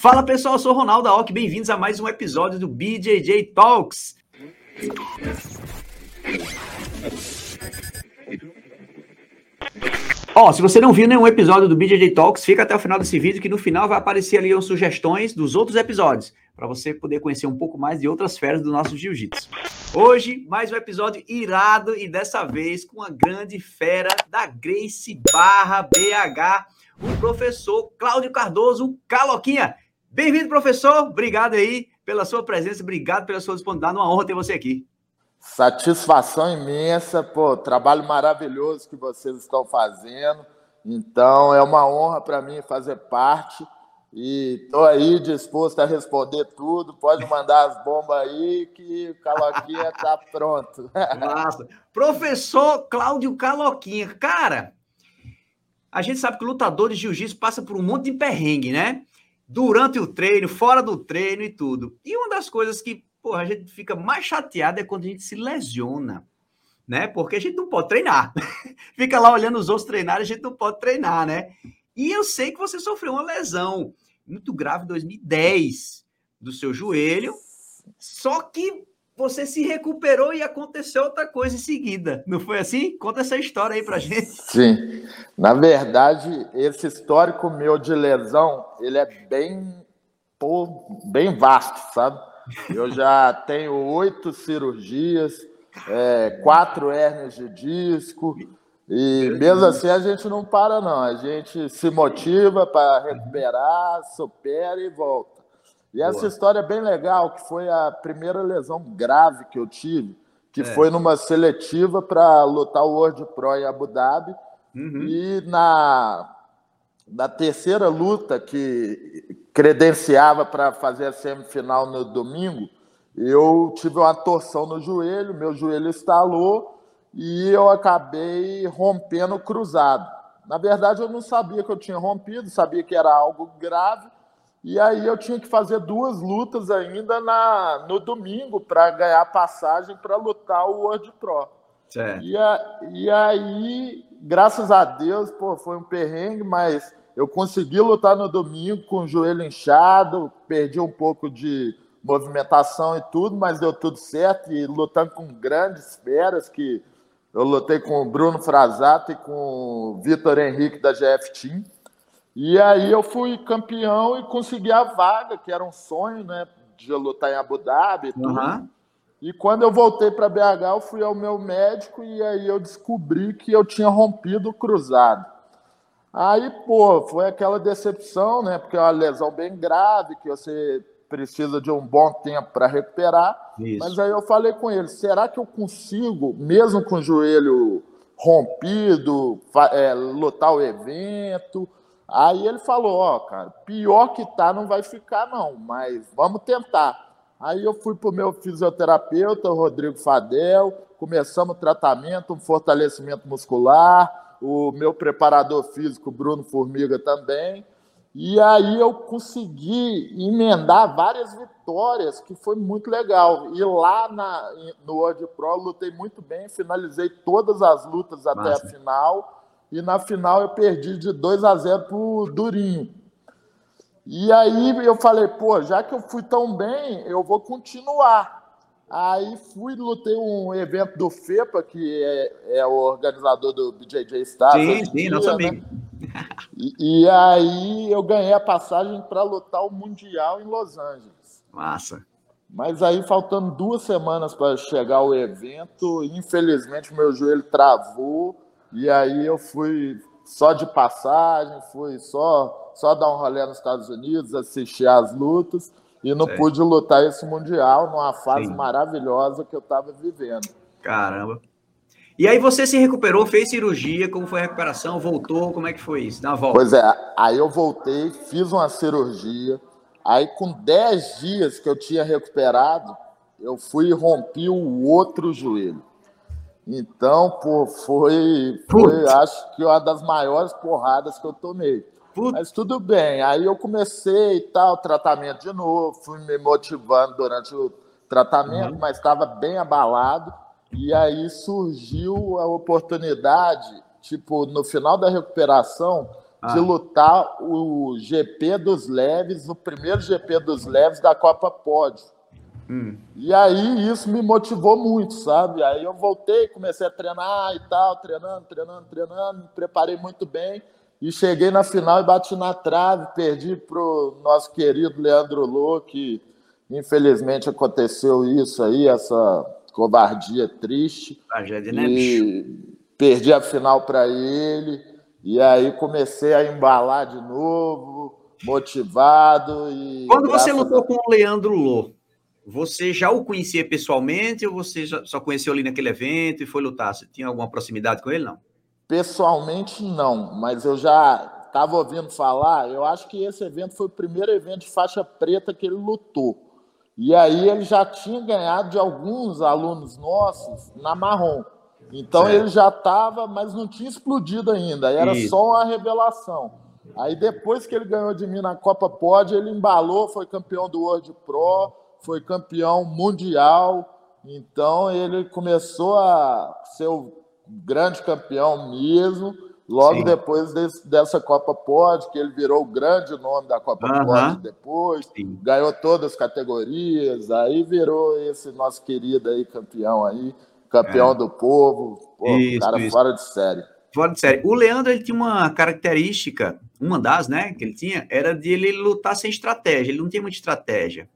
Fala pessoal, eu sou Ronaldo Aoki, bem-vindos a mais um episódio do BJJ Talks. Ó, oh, se você não viu nenhum episódio do BJJ Talks, fica até o final desse vídeo que no final vai aparecer ali as sugestões dos outros episódios, para você poder conhecer um pouco mais de outras feras do nosso jiu-jitsu. Hoje, mais um episódio irado e dessa vez com a grande fera da Grace Barra BH, o professor Cláudio Cardoso, o Caloquinha. Bem-vindo, professor. Obrigado aí pela sua presença, obrigado pela sua disponibilidade. Uma honra ter você aqui. Satisfação imensa, pô, trabalho maravilhoso que vocês estão fazendo. Então, é uma honra para mim fazer parte e estou aí disposto a responder tudo. Pode mandar as bombas aí que o Caloquinha está pronto. Professor Cláudio Caloquinha, cara, a gente sabe que o lutador de jiu-jitsu passa por um monte de perrengue, né? Durante o treino, fora do treino e tudo. E uma das coisas que porra, a gente fica mais chateado é quando a gente se lesiona, né? Porque a gente não pode treinar. fica lá olhando os outros treinarem, a gente não pode treinar, né? E eu sei que você sofreu uma lesão muito grave em 2010 do seu joelho, só que você se recuperou e aconteceu outra coisa em seguida. Não foi assim? Conta essa história aí pra gente. Sim. Na verdade, esse histórico meu de lesão, ele é bem, pô, bem vasto, sabe? Eu já tenho oito cirurgias, é, quatro hérnias de disco, e mesmo assim a gente não para, não. A gente se motiva para recuperar, supera e volta. E essa Boa. história é bem legal, que foi a primeira lesão grave que eu tive, que é. foi numa seletiva para lutar o World Pro em Abu Dhabi. Uhum. E na, na terceira luta que credenciava para fazer a semifinal no domingo, eu tive uma torção no joelho, meu joelho estalou e eu acabei rompendo o cruzado. Na verdade, eu não sabia que eu tinha rompido, sabia que era algo grave, e aí eu tinha que fazer duas lutas ainda na, no domingo para ganhar passagem para lutar o World Pro. E, a, e aí, graças a Deus, pô, foi um perrengue, mas eu consegui lutar no domingo com o joelho inchado, perdi um pouco de movimentação e tudo, mas deu tudo certo. E lutando com grandes feras, que eu lutei com o Bruno Frazato e com o Vitor Henrique da GF Team. E aí eu fui campeão e consegui a vaga, que era um sonho, né? De lutar em Abu Dhabi e tudo. Uhum. E quando eu voltei para BH, eu fui ao meu médico e aí eu descobri que eu tinha rompido o cruzado. Aí, pô, foi aquela decepção, né? Porque é uma lesão bem grave, que você precisa de um bom tempo para recuperar. Isso. Mas aí eu falei com ele: será que eu consigo, mesmo com o joelho rompido, é, lutar o evento? Aí ele falou, ó, oh, cara, pior que tá não vai ficar não, mas vamos tentar. Aí eu fui pro meu fisioterapeuta, o Rodrigo Fadel, começamos o tratamento, um fortalecimento muscular, o meu preparador físico, Bruno Formiga, também. E aí eu consegui emendar várias vitórias, que foi muito legal. E lá na, no World Pro lutei muito bem, finalizei todas as lutas até a final e na final eu perdi de 2 a 0 pro Durinho. E aí eu falei, pô, já que eu fui tão bem, eu vou continuar. Aí fui, lutei um evento do FEPA, que é, é o organizador do BJJ Stars. Sim, sim, dia, nosso né? amigo. E, e, aí eu ganhei a passagem para lutar o Mundial em Los Angeles. Massa. Mas aí, faltando duas semanas para chegar o evento, infelizmente meu joelho travou e aí eu fui só de passagem, fui só, só dar um rolê nos Estados Unidos, assistir as lutas e não pude lutar esse Mundial numa fase Sim. maravilhosa que eu estava vivendo. Caramba. E aí você se recuperou, fez cirurgia, como foi a recuperação, voltou, como é que foi isso? Na volta. Pois é, aí eu voltei, fiz uma cirurgia, aí com 10 dias que eu tinha recuperado, eu fui e rompi o outro joelho. Então, pô, foi, foi acho que uma das maiores porradas que eu tomei. Putz. Mas tudo bem. Aí eu comecei e tal, tratamento de novo, fui me motivando durante o tratamento, uhum. mas estava bem abalado. E aí surgiu a oportunidade, tipo, no final da recuperação, ah. de lutar o GP dos leves, o primeiro GP dos leves da Copa Pod. Hum. E aí isso me motivou muito, sabe? Aí eu voltei, comecei a treinar e tal, treinando, treinando, treinando, me preparei muito bem e cheguei na final e bati na trave, perdi pro nosso querido Leandro Lô, que infelizmente aconteceu isso aí, essa covardia triste. Tragédia, né, bicho? Perdi a final para ele. E aí comecei a embalar de novo, motivado. E Quando você lutou com o Leandro Lô, você já o conhecia pessoalmente ou você só conheceu ali naquele evento e foi lutar? Você tinha alguma proximidade com ele, não? Pessoalmente, não, mas eu já estava ouvindo falar. Eu acho que esse evento foi o primeiro evento de faixa preta que ele lutou. E aí ele já tinha ganhado de alguns alunos nossos na marrom. Então certo. ele já estava, mas não tinha explodido ainda, era Isso. só uma revelação. Aí depois que ele ganhou de mim na Copa Pod, ele embalou, foi campeão do World Pro, foi campeão mundial. Então ele começou a ser o grande campeão mesmo. Logo Sim. depois desse, dessa Copa Pod, que ele virou o grande nome da Copa uhum. Pod depois, Sim. ganhou todas as categorias, aí virou esse nosso querido aí campeão aí, campeão é. do povo, Pô, isso, cara isso. fora de série. Fora de série. O Leandro ele tinha uma característica, uma das, né, que ele tinha, era de ele lutar sem estratégia, ele não tinha muita estratégia.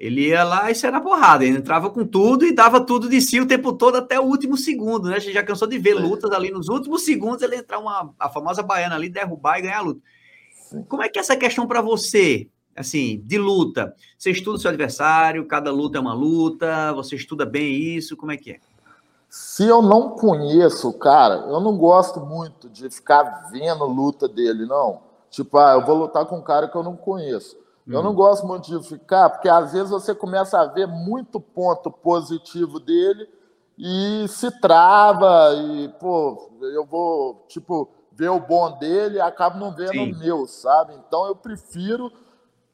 Ele ia lá e saia na porrada, ele entrava com tudo e dava tudo de si o tempo todo até o último segundo, né? A gente já cansou de ver é. lutas ali nos últimos segundos, ele entrar uma a famosa baiana ali, derrubar e ganhar a luta. Como é que é essa questão para você, assim, de luta? Você estuda o seu adversário, cada luta é uma luta, você estuda bem isso, como é que é? Se eu não conheço, cara, eu não gosto muito de ficar vendo luta dele, não. Tipo, ah, eu vou lutar com um cara que eu não conheço. Eu não gosto muito de ficar, porque às vezes você começa a ver muito ponto positivo dele e se trava, e, pô, eu vou, tipo, ver o bom dele e acabo não vendo Sim. o meu, sabe? Então eu prefiro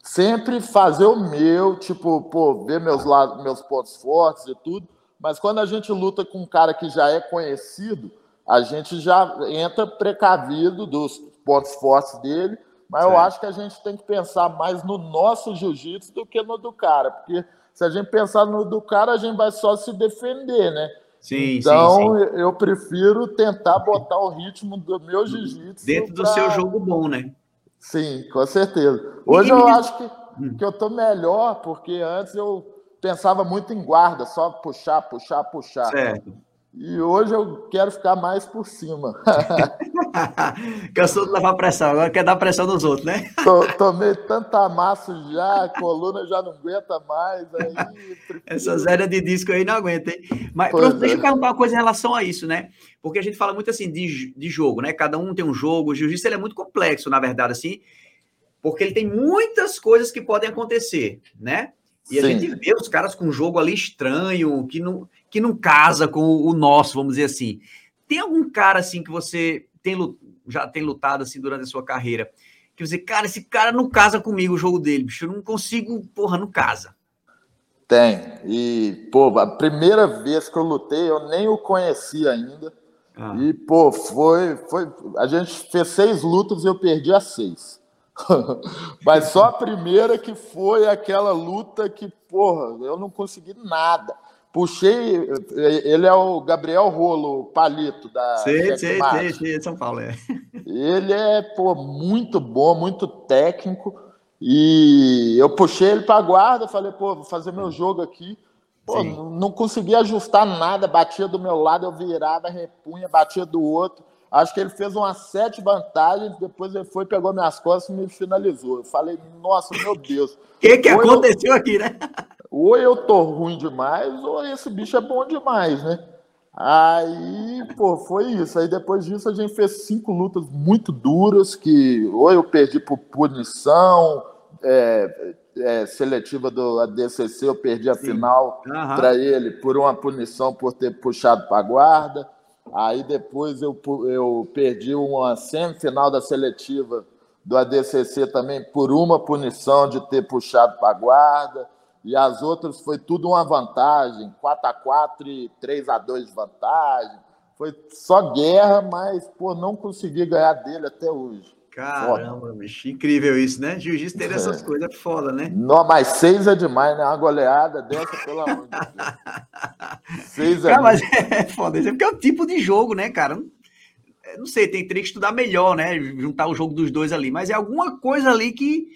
sempre fazer o meu, tipo, pô, ver meus, lados, meus pontos fortes e tudo, mas quando a gente luta com um cara que já é conhecido, a gente já entra precavido dos pontos fortes dele mas certo. eu acho que a gente tem que pensar mais no nosso jiu-jitsu do que no do cara, porque se a gente pensar no do cara, a gente vai só se defender, né? Sim, então, sim, sim. eu prefiro tentar botar o ritmo do meu jiu-jitsu. Dentro pra... do seu jogo bom, né? Sim, com certeza. Hoje e... eu acho que, hum. que eu tô melhor, porque antes eu pensava muito em guarda, só puxar, puxar, puxar. Certo. E hoje eu quero ficar mais por cima. Cansou de levar pressão, agora quer dar pressão nos outros, né? Tomei tanta massa já, a coluna já não aguenta mais. Aí prefiro... Essa zéria de disco aí não aguenta, hein? Mas pronto, deixa eu é. perguntar uma coisa em relação a isso, né? Porque a gente fala muito assim de, de jogo, né? Cada um tem um jogo. O jiu-jitsu é muito complexo, na verdade, assim, porque ele tem muitas coisas que podem acontecer, né? E Sim. a gente vê os caras com um jogo ali estranho, que não que não casa com o nosso, vamos dizer assim. Tem algum cara assim que você tem, já tem lutado assim durante a sua carreira? Que você, cara, esse cara não casa comigo o jogo dele, bicho. Eu não consigo, porra, não casa. Tem. E, pô, a primeira vez que eu lutei, eu nem o conhecia ainda. Ah. E, pô, foi, foi. A gente fez seis lutas e eu perdi as seis. Mas só a primeira que foi aquela luta que, porra, eu não consegui nada. Puxei, ele é o Gabriel Rolo, palito da. Sei, sei, sei, sei, São Paulo, é. Ele é, pô, muito bom, muito técnico. E eu puxei ele para a guarda, falei, pô, vou fazer meu jogo aqui. Pô, não, não consegui ajustar nada, batia do meu lado, eu virava, repunha, batia do outro. Acho que ele fez umas sete vantagens, depois ele foi, pegou minhas costas e me finalizou. Eu falei, nossa, meu Deus. O que, que aconteceu eu... aqui, né? ou eu tô ruim demais, ou esse bicho é bom demais, né? Aí, pô, foi isso. Aí depois disso a gente fez cinco lutas muito duras, que ou eu perdi por punição, é, é, seletiva do ADCC, eu perdi a Sim. final para ele por uma punição por ter puxado para a guarda. Aí depois eu, eu perdi uma semifinal da seletiva do ADCC também por uma punição de ter puxado para a guarda e as outras foi tudo uma vantagem, 4 a 4 e 3 a 2 vantagem. Foi só guerra, mas pô, não consegui ganhar dele até hoje. Caramba, foda. bicho, incrível isso, né? Jiu-jitsu ter essas é. coisas é foda, né? Não, mas seis é demais, né? Uma goleada dessa, pelo amor de Deus. Seis é. Cara, mas é foda, isso é porque é o tipo de jogo, né, cara? Não sei, tem, teria que estudar melhor, né? Juntar o jogo dos dois ali, mas é alguma coisa ali que.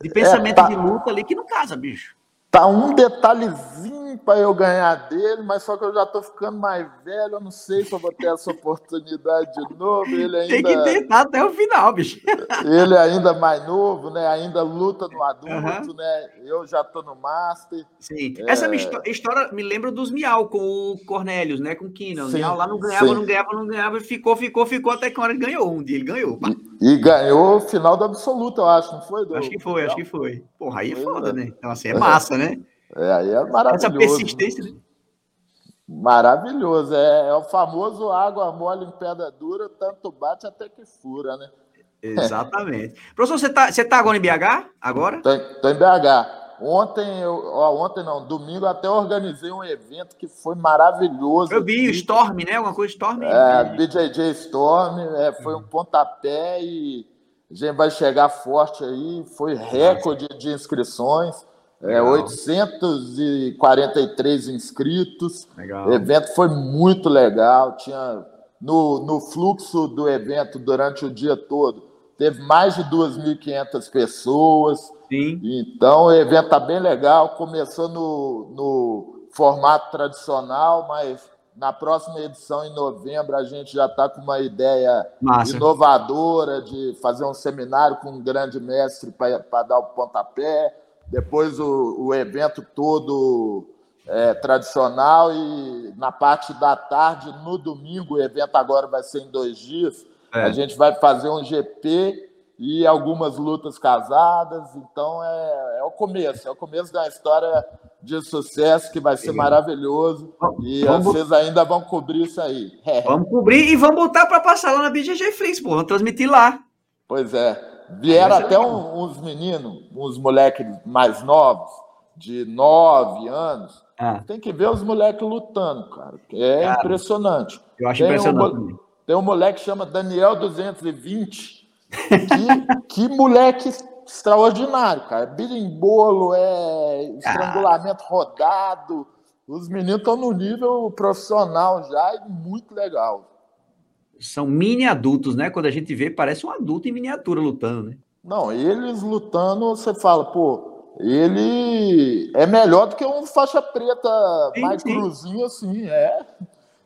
De pensamento é, tá... de luta ali que não casa, bicho. Tá um detalhezinho para eu ganhar dele, mas só que eu já tô ficando mais velho, eu não sei se eu vou ter essa oportunidade de novo. Ele ainda... Tem que tentar até o final, bicho. Ele ainda mais novo, né? Ainda luta no adulto, uhum. né? Eu já tô no Master. Sim. É... Essa história me lembra dos Miau com o Cornelius, né? Com o Kina. O Miau lá não ganhava, sim. não ganhava, não ganhava, ficou, ficou, ficou, até que uma hora ele ganhou um dia, ele ganhou. E, e ganhou o final do absoluto, eu acho, não foi? Do, acho que foi, acho que foi. Porra, aí é foda, né? Então, assim, é massa, né? É, aí é maravilhoso. Essa persistência, né? Maravilhoso. É, é, o famoso água mole em pedra dura, tanto bate até que fura, né? Exatamente. Professor, você está você tá agora em BH? Agora? Estou em BH. Ontem, eu, ó, ontem não, domingo até organizei um evento que foi maravilhoso. Eu vi, o Storm, né? Alguma coisa Storm. É, BJJ Storm, é, foi um pontapé e a gente vai chegar forte aí. Foi recorde de inscrições. É, 843 inscritos. Legal. O evento foi muito legal. Tinha no, no fluxo do evento durante o dia todo, teve mais de 2.500 pessoas. Sim. Então, o evento está bem legal. Começou no, no formato tradicional, mas na próxima edição, em novembro, a gente já está com uma ideia Massa. inovadora de fazer um seminário com um grande mestre para dar o pontapé depois o, o evento todo é, tradicional e na parte da tarde, no domingo, o evento agora vai ser em dois dias, é. a gente vai fazer um GP e algumas lutas casadas, então é, é o começo, é o começo da história de sucesso que vai ser maravilhoso e vamos... vocês ainda vão cobrir isso aí. Vamos cobrir e vamos botar para passar lá na BGG Flix, pô, vamos transmitir lá. Pois é. Vieram até um, uns meninos, uns moleques mais novos, de 9 anos. Ah. Tem que ver os moleques lutando, cara. É cara, impressionante. Eu acho tem impressionante. Um, tem um moleque que chama Daniel 220. Que, que moleque extraordinário, cara. Birimbolo, é estrangulamento ah. rodado. Os meninos estão no nível profissional já e muito legal são mini adultos, né? Quando a gente vê, parece um adulto em miniatura lutando, né? Não, eles lutando, você fala, pô, ele é melhor do que um faixa preta sim, mais sim. cruzinho assim, é.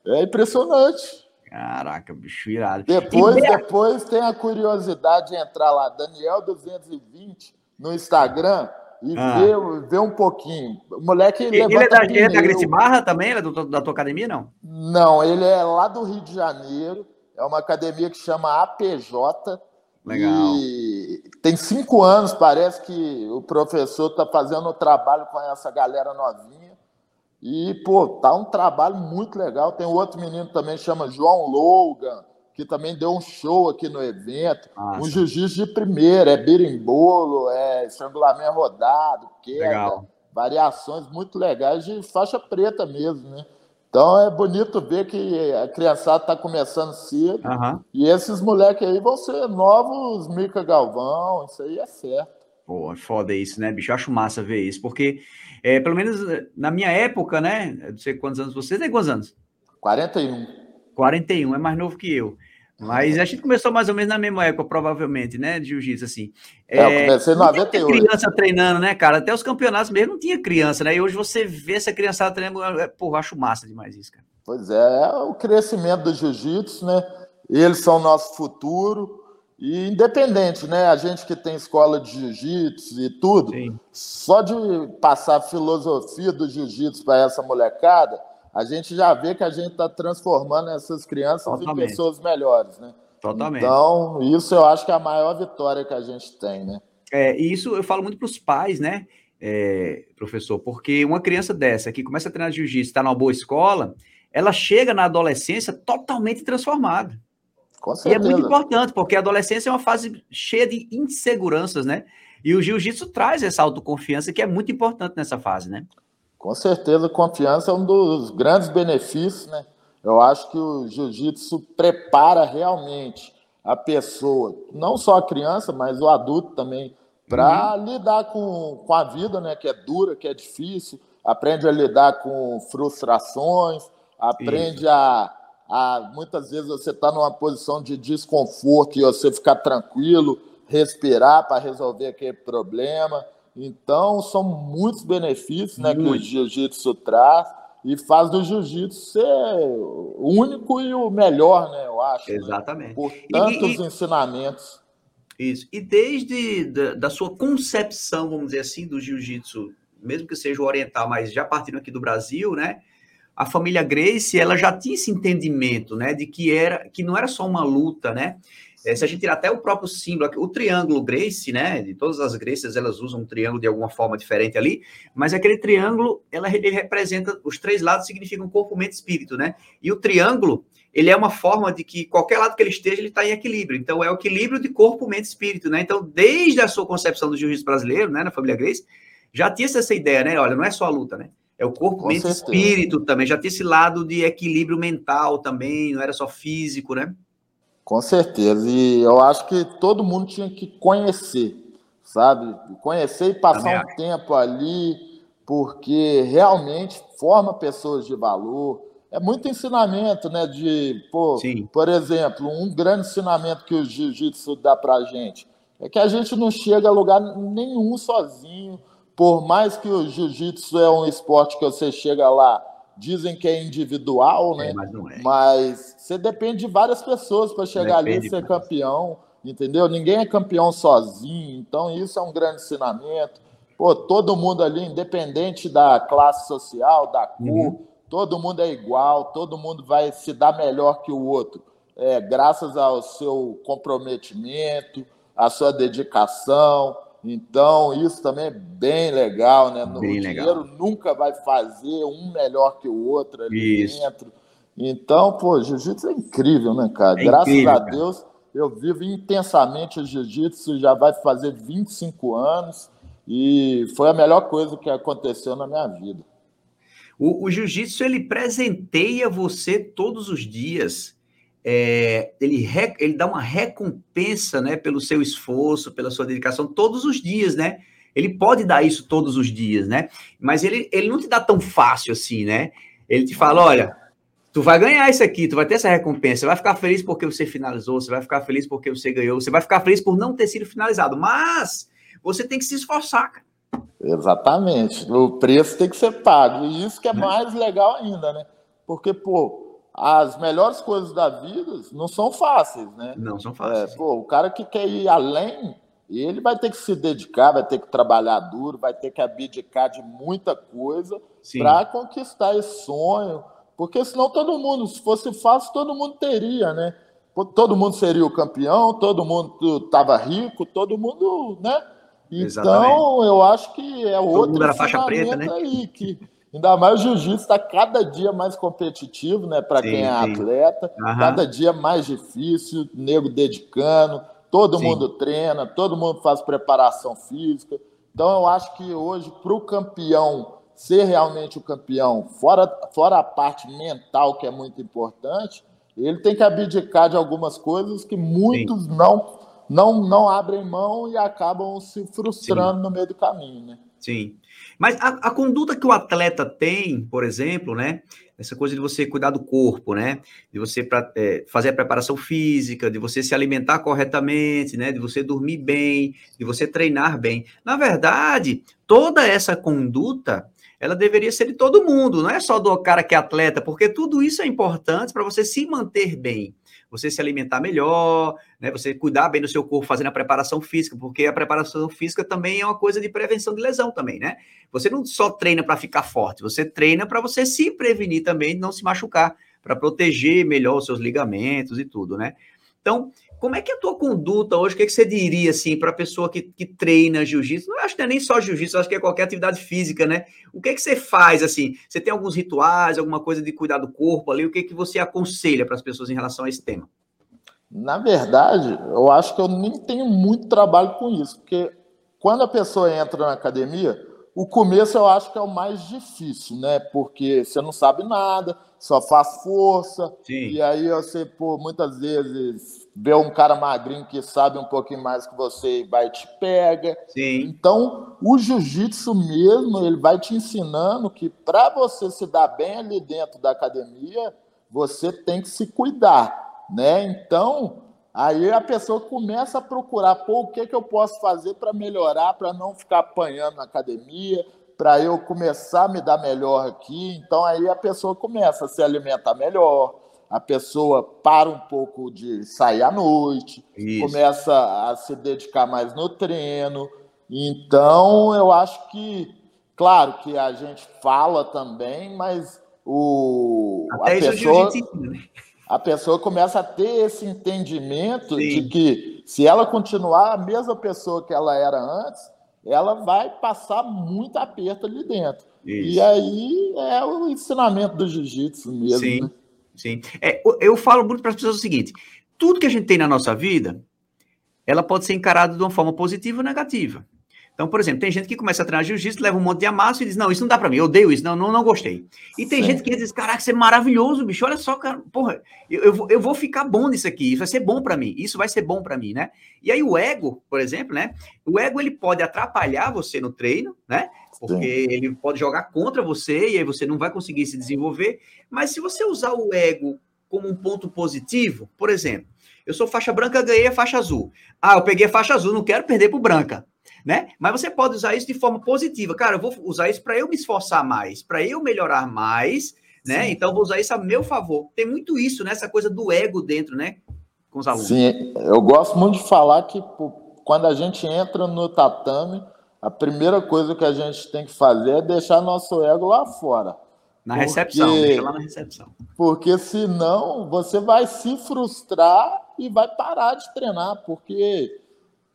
É impressionante. Caraca, bicho irado. Depois, e... depois tem a curiosidade de entrar lá, Daniel 220 no Instagram e ah. ver, ver um pouquinho. O moleque ele, ele é da, ele é da Barra também? Ele é do, da tua academia, não? Não, ele é lá do Rio de Janeiro. É uma academia que chama APJ. Legal. E tem cinco anos, parece que o professor está fazendo o trabalho com essa galera novinha. E, pô, tá um trabalho muito legal. Tem outro menino também, chama João Logan, que também deu um show aqui no evento. Nossa. Um jiu-jitsu de primeira, é berimbolo, é estrangulamento rodado, queda, legal. variações muito legais de faixa preta mesmo, né? Então é bonito ver que a criançada está começando cedo. Uhum. E esses moleques aí vão ser novos Mica Galvão, isso aí é certo. Pô, é foda isso, né, bicho? Acho massa ver isso, porque, é, pelo menos na minha época, né? Não sei quantos anos vocês têm quantos anos? 41. 41, é mais novo que eu. Mas a gente começou mais ou menos na mesma época, provavelmente, né? De jiu-jitsu, assim. É, é, eu comecei em 98. Não criança treinando, né, cara? Até os campeonatos mesmo não tinha criança, né? E hoje você vê essa criançada treinando, é, pô, acho massa demais isso, cara. Pois é, é o crescimento do jiu-jitsu, né? Eles são o nosso futuro. E independente, né? A gente que tem escola de jiu-jitsu e tudo, Sim. só de passar a filosofia do jiu-jitsu para essa molecada, a gente já vê que a gente está transformando essas crianças Totalmente. em pessoas melhores, né? Totalmente. Então, isso eu acho que é a maior vitória que a gente tem, né? É, e isso eu falo muito para os pais, né, é, professor? Porque uma criança dessa que começa a treinar jiu-jitsu, está numa boa escola, ela chega na adolescência totalmente transformada. Com certeza. E é muito importante, porque a adolescência é uma fase cheia de inseguranças, né? E o jiu-jitsu traz essa autoconfiança que é muito importante nessa fase, né? Com certeza, confiança é um dos grandes benefícios, né? Eu acho que o jiu-jitsu prepara realmente a pessoa, não só a criança, mas o adulto também, para uhum. lidar com, com a vida, né, que é dura, que é difícil, aprende a lidar com frustrações, aprende a, a. Muitas vezes você está numa posição de desconforto e você ficar tranquilo, respirar para resolver aquele problema. Então, são muitos benefícios né, que o jiu-jitsu traz e faz do jiu-jitsu ser o único e o melhor, né? Eu acho. Né? Exatamente. Né? Por tantos e, e, ensinamentos. Isso. E desde da, da, sua concepção, vamos dizer assim, do jiu-jitsu, mesmo que seja o oriental, mas já partindo aqui do Brasil, né? A família Grace, ela já tinha esse entendimento, né, de que era que não era só uma luta, né? É, se a gente tirar até o próprio símbolo, o triângulo Grace, né? De todas as Graces, elas usam um triângulo de alguma forma diferente ali, mas aquele triângulo, ela, ele representa, os três lados significam corpo, mente e espírito, né? E o triângulo, ele é uma forma de que qualquer lado que ele esteja, ele está em equilíbrio. Então, é o equilíbrio de corpo, mente e espírito, né? Então, desde a sua concepção do jiu-jitsu brasileiro, né, na família Grace, já tinha essa ideia, né? Olha, não é só a luta, né? É o corpo, Com mente e espírito também. Já tinha esse lado de equilíbrio mental também, não era só físico, né? Com certeza. E eu acho que todo mundo tinha que conhecer, sabe? Conhecer e passar um tempo ali, porque realmente forma pessoas de valor. É muito ensinamento, né? De, pô, Sim. por exemplo, um grande ensinamento que o jiu-jitsu dá pra gente é que a gente não chega a lugar nenhum sozinho. Por mais que o jiu-jitsu é um esporte que você chega lá dizem que é individual, né? É, mas não é. Mas você depende de várias pessoas para chegar depende ali e ser campeão, entendeu? Ninguém é campeão sozinho, então isso é um grande ensinamento. Pô, todo mundo ali, independente da classe social, da cor, uhum. todo mundo é igual, todo mundo vai se dar melhor que o outro, é, graças ao seu comprometimento, à sua dedicação. Então, isso também é bem legal, né? Bem o legal. dinheiro nunca vai fazer um melhor que o outro ali isso. dentro. Então, pô, jiu-jitsu é incrível, né, cara? É Graças incrível, a Deus, cara. eu vivo intensamente o jiu-jitsu, já vai fazer 25 anos, e foi a melhor coisa que aconteceu na minha vida. O, o jiu-jitsu, ele presenteia você todos os dias é, ele, re, ele dá uma recompensa, né, pelo seu esforço, pela sua dedicação, todos os dias, né? Ele pode dar isso todos os dias, né? Mas ele, ele não te dá tão fácil assim, né? Ele te fala, olha, tu vai ganhar isso aqui, tu vai ter essa recompensa, você vai ficar feliz porque você finalizou, você vai ficar feliz porque você ganhou, você vai ficar feliz por não ter sido finalizado, mas você tem que se esforçar, cara. Exatamente. O preço tem que ser pago. E isso que é mais legal ainda, né? Porque, pô, as melhores coisas da vida não são fáceis, né? Não são fáceis. É, pô, o cara que quer ir além, ele vai ter que se dedicar, vai ter que trabalhar duro, vai ter que abdicar de muita coisa para conquistar esse sonho. Porque senão todo mundo, se fosse fácil, todo mundo teria, né? Todo mundo seria o campeão, todo mundo estava rico, todo mundo, né? Então, Exatamente. eu acho que é outro mundo era faixa preta, né? aí que Ainda mais o jiu-jitsu está cada dia mais competitivo, né? Para quem é sim. atleta, uhum. cada dia mais difícil, nego dedicando, todo sim. mundo treina, todo mundo faz preparação física. Então eu acho que hoje, para o campeão ser realmente o campeão, fora, fora a parte mental, que é muito importante, ele tem que abdicar de algumas coisas que muitos não, não, não abrem mão e acabam se frustrando no meio do caminho, né? Sim. Mas a, a, conduta que o atleta tem, por exemplo, né? Essa coisa de você cuidar do corpo, né? De você pra, é, fazer a preparação física, de você se alimentar corretamente, né? De você dormir bem, de você treinar bem. Na verdade, toda essa conduta ela deveria ser de todo mundo, não é só do cara que é atleta, porque tudo isso é importante para você se manter bem você se alimentar melhor, né? Você cuidar bem do seu corpo fazendo a preparação física, porque a preparação física também é uma coisa de prevenção de lesão também, né? Você não só treina para ficar forte, você treina para você se prevenir também, não se machucar, para proteger melhor os seus ligamentos e tudo, né? Então, como é que é a tua conduta hoje? O que, é que você diria assim para a pessoa que, que treina jiu-jitsu? Não acho que é nem só jiu-jitsu, acho que é qualquer atividade física, né? O que é que você faz assim? Você tem alguns rituais, alguma coisa de cuidar do corpo ali? O que é que você aconselha para as pessoas em relação a esse tema? Na verdade, eu acho que eu nem tenho muito trabalho com isso, porque quando a pessoa entra na academia, o começo eu acho que é o mais difícil, né? Porque você não sabe nada, só faz força. Sim. E aí você, pô, muitas vezes vê um cara magrinho que sabe um pouquinho mais que você e vai e te pega. Sim. Então, o jiu-jitsu mesmo, ele vai te ensinando que para você se dar bem ali dentro da academia, você tem que se cuidar, né? Então, aí a pessoa começa a procurar, pô, o que, que eu posso fazer para melhorar, para não ficar apanhando na academia, para eu começar a me dar melhor aqui. Então aí a pessoa começa a se alimentar melhor, a pessoa para um pouco de sair à noite, Isso. começa a se dedicar mais no treino. Então eu acho que, claro que a gente fala também, mas o Até a o pessoa né? a pessoa começa a ter esse entendimento Sim. de que se ela continuar a mesma pessoa que ela era antes, ela vai passar muito aperto ali dentro. E Isso. aí é o ensinamento do jiu-jitsu mesmo. Sim. né? Sim. É, eu- eu falo muito para as pessoas o seguinte: tudo que a gente tem na nossa vida, ela pode ser encarada de uma forma positiva ou negativa. Então, por exemplo, tem gente que começa a treinar jiu-jitsu, leva um monte de amasso e diz: Não, isso não dá para mim, eu odeio isso, não, não, não gostei. E tem Sim. gente que diz: Caraca, isso é maravilhoso, bicho, olha só, cara, porra, eu, eu, vou, eu vou ficar bom nisso aqui, isso vai ser bom para mim, isso vai ser bom para mim, né? E aí o ego, por exemplo, né? O ego ele pode atrapalhar você no treino, né? Porque ele pode jogar contra você e aí você não vai conseguir se desenvolver. Mas se você usar o ego como um ponto positivo, por exemplo, eu sou faixa branca, ganhei a faixa azul. Ah, eu peguei a faixa azul, não quero perder para branca, né? Mas você pode usar isso de forma positiva. Cara, eu vou usar isso para eu me esforçar mais, para eu melhorar mais, né? Sim. Então eu vou usar isso a meu favor. Tem muito isso, né? Essa coisa do ego dentro, né? Com os alunos. Sim, eu gosto muito de falar que quando a gente entra no tatame, a primeira coisa que a gente tem que fazer é deixar nosso ego lá fora. Na Porque- recepção, deixa lá na recepção. Porque senão você vai se frustrar e vai parar de treinar, porque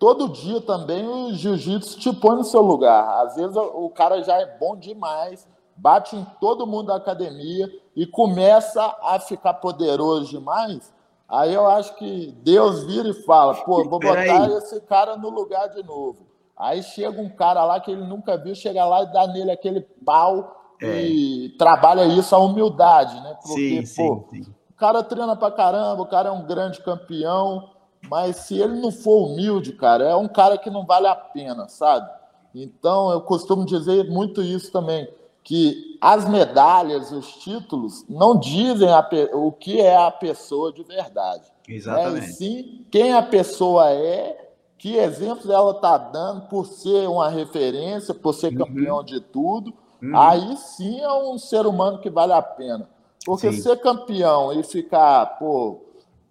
todo dia também o jiu-jitsu te põe no seu lugar. Às vezes o cara já é bom demais, bate em todo mundo da academia e começa a ficar poderoso demais. Aí eu acho que Deus vira e fala: pô, vou botar esse cara no lugar de novo. Aí chega um cara lá que ele nunca viu, chega lá e dá nele aquele pau É. e trabalha isso a humildade, né? Sim, Porque, sim, pô, sim. o cara treina pra caramba, o cara é um grande campeão, mas se ele não for humilde, cara, é um cara que não vale a pena, sabe? Então eu costumo dizer muito isso também, que as medalhas, os títulos, não dizem pe- o que é a pessoa de verdade. Né? E Exatamente. sim quem a pessoa é, que exemplos ela está dando por ser uma referência, por ser Uhum. campeão de tudo. Uhum. Aí sim é um ser humano que vale a pena. Porque Sim. ser campeão e ficar pô,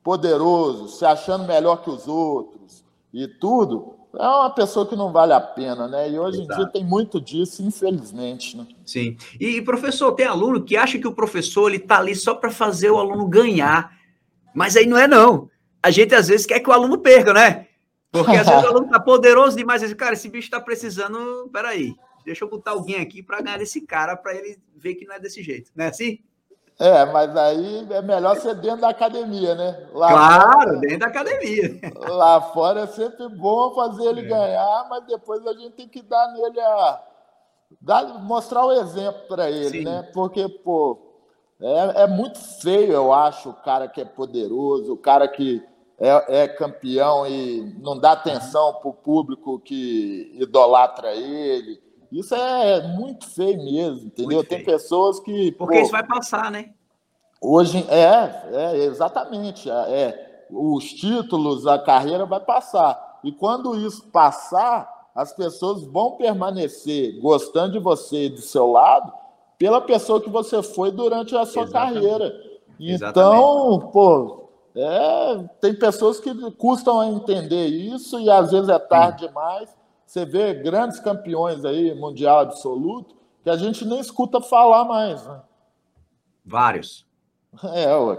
poderoso, se achando melhor que os outros e tudo, é uma pessoa que não vale a pena, né? E hoje Exato. em dia tem muito disso, infelizmente. Né? Sim. E, professor, tem aluno que acha que o professor ele tá ali só para fazer o aluno ganhar. Mas aí não é não. A gente às vezes quer que o aluno perca, né? Porque às vezes o aluno tá poderoso demais, diz, cara, esse bicho tá precisando, peraí, deixa eu botar alguém aqui para ganhar desse cara para ele ver que não é desse jeito, não é assim? É, mas aí é melhor ser dentro da academia, né? Lá Claro, dentro da academia. Lá fora é sempre bom fazer ele É. ganhar, mas depois a gente tem que dar nele a. Dar, mostrar o exemplo para ele, Sim. né? Porque, pô, é, é muito feio, eu acho, o cara que é poderoso, o cara que é, é campeão e não dá atenção para o público que idolatra ele. Isso é muito feio mesmo, entendeu? Tem pessoas que. Porque pô, isso vai passar, né? Hoje é, é exatamente, é, os títulos, a carreira vai passar. E quando isso passar, as pessoas vão permanecer gostando de você e do seu lado pela pessoa que você foi durante a sua Exatamente. carreira. Exatamente. Então, pô, é, tem pessoas que custam a entender isso e às vezes é tarde demais. Você vê grandes campeões aí, mundial absoluto, que a gente nem escuta falar mais, né? Vários. É, ué,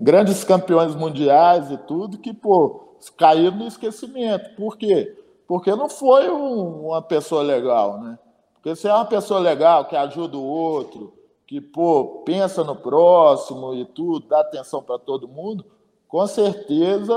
grandes campeões mundiais e tudo que, pô, caíram no esquecimento. Por quê? Porque não foi um- uma pessoa legal, né? Porque se é uma pessoa legal, que ajuda o outro, que, pô, pensa no próximo e tudo, dá atenção para todo mundo, com certeza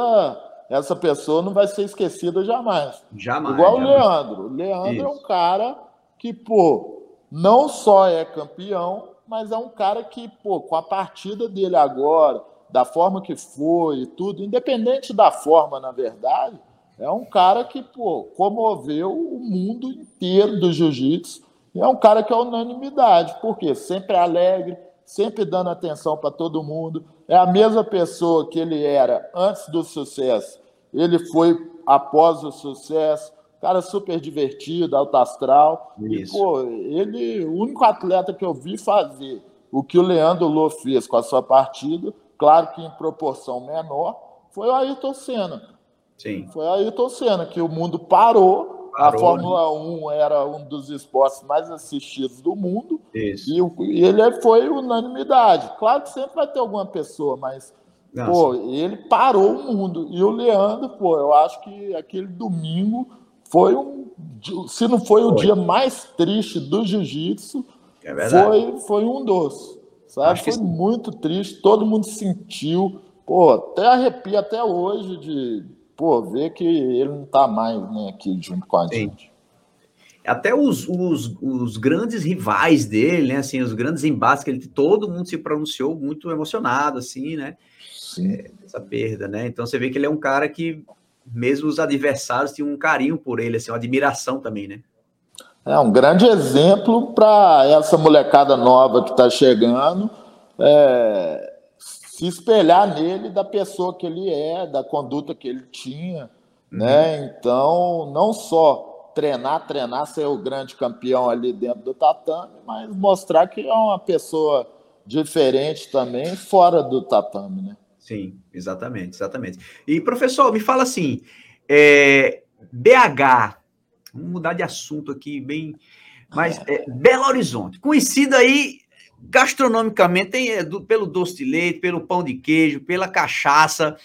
essa pessoa não vai ser esquecida jamais. Jamais. Igual o jamais. Leandro. O Leandro é um Isso. cara que, pô, não só é campeão, mas é um cara que, pô, com a partida dele agora, da forma que foi e tudo, independente da forma, na verdade, é um cara que, pô, comoveu o mundo inteiro do jiu-jitsu. É um cara que é unanimidade, porque sempre alegre, sempre dando atenção para todo mundo. É a mesma pessoa que ele era antes do sucesso. Ele foi após o sucesso, cara super divertido, alto astral. Isso. E, pô, ele, o único atleta que eu vi fazer o que o Leandro Lô fez com a sua partida, claro que em proporção menor, foi o Ayrton Senna. Sim. Foi aí Ayrton Senna, que o mundo parou. A? Fórmula né? 1 era um dos esportes mais assistidos do mundo. Isso. E, ele foi unanimidade. Claro que sempre vai ter alguma pessoa, mas Nossa. pô, ele parou o mundo. E o Leandro, pô, eu acho que aquele domingo foi um. Se não foi o dia mais triste do jiu-jitsu, é foi, foi um dos. Sabe? Foi muito triste, todo mundo sentiu. Pô, até arrepia até hoje de, pô, ver que ele não está mais né, aqui junto com a Sim. gente. Até os, os, os, grandes rivais dele, né? Assim, os grandes embates que ele todo mundo se pronunciou muito emocionado, assim, né? Sim. É, essa perda, né? Então você vê que ele é um cara que, mesmo os adversários, tinham um carinho por ele, assim, uma admiração também, né? É um grande exemplo para essa molecada nova que está chegando. É, se espelhar nele da pessoa que ele é, da conduta que ele tinha, uhum. né? Então, não só treinar, treinar, ser o grande campeão ali dentro do tatame, mas mostrar que é uma pessoa diferente também fora do tatame, né? Sim, exatamente, exatamente. E professor, me fala assim, é, BH, vamos mudar de assunto aqui, bem, mas é, Belo Horizonte, conhecido aí gastronomicamente, tem, é, do, pelo doce de leite, pelo pão de queijo, pela cachaça,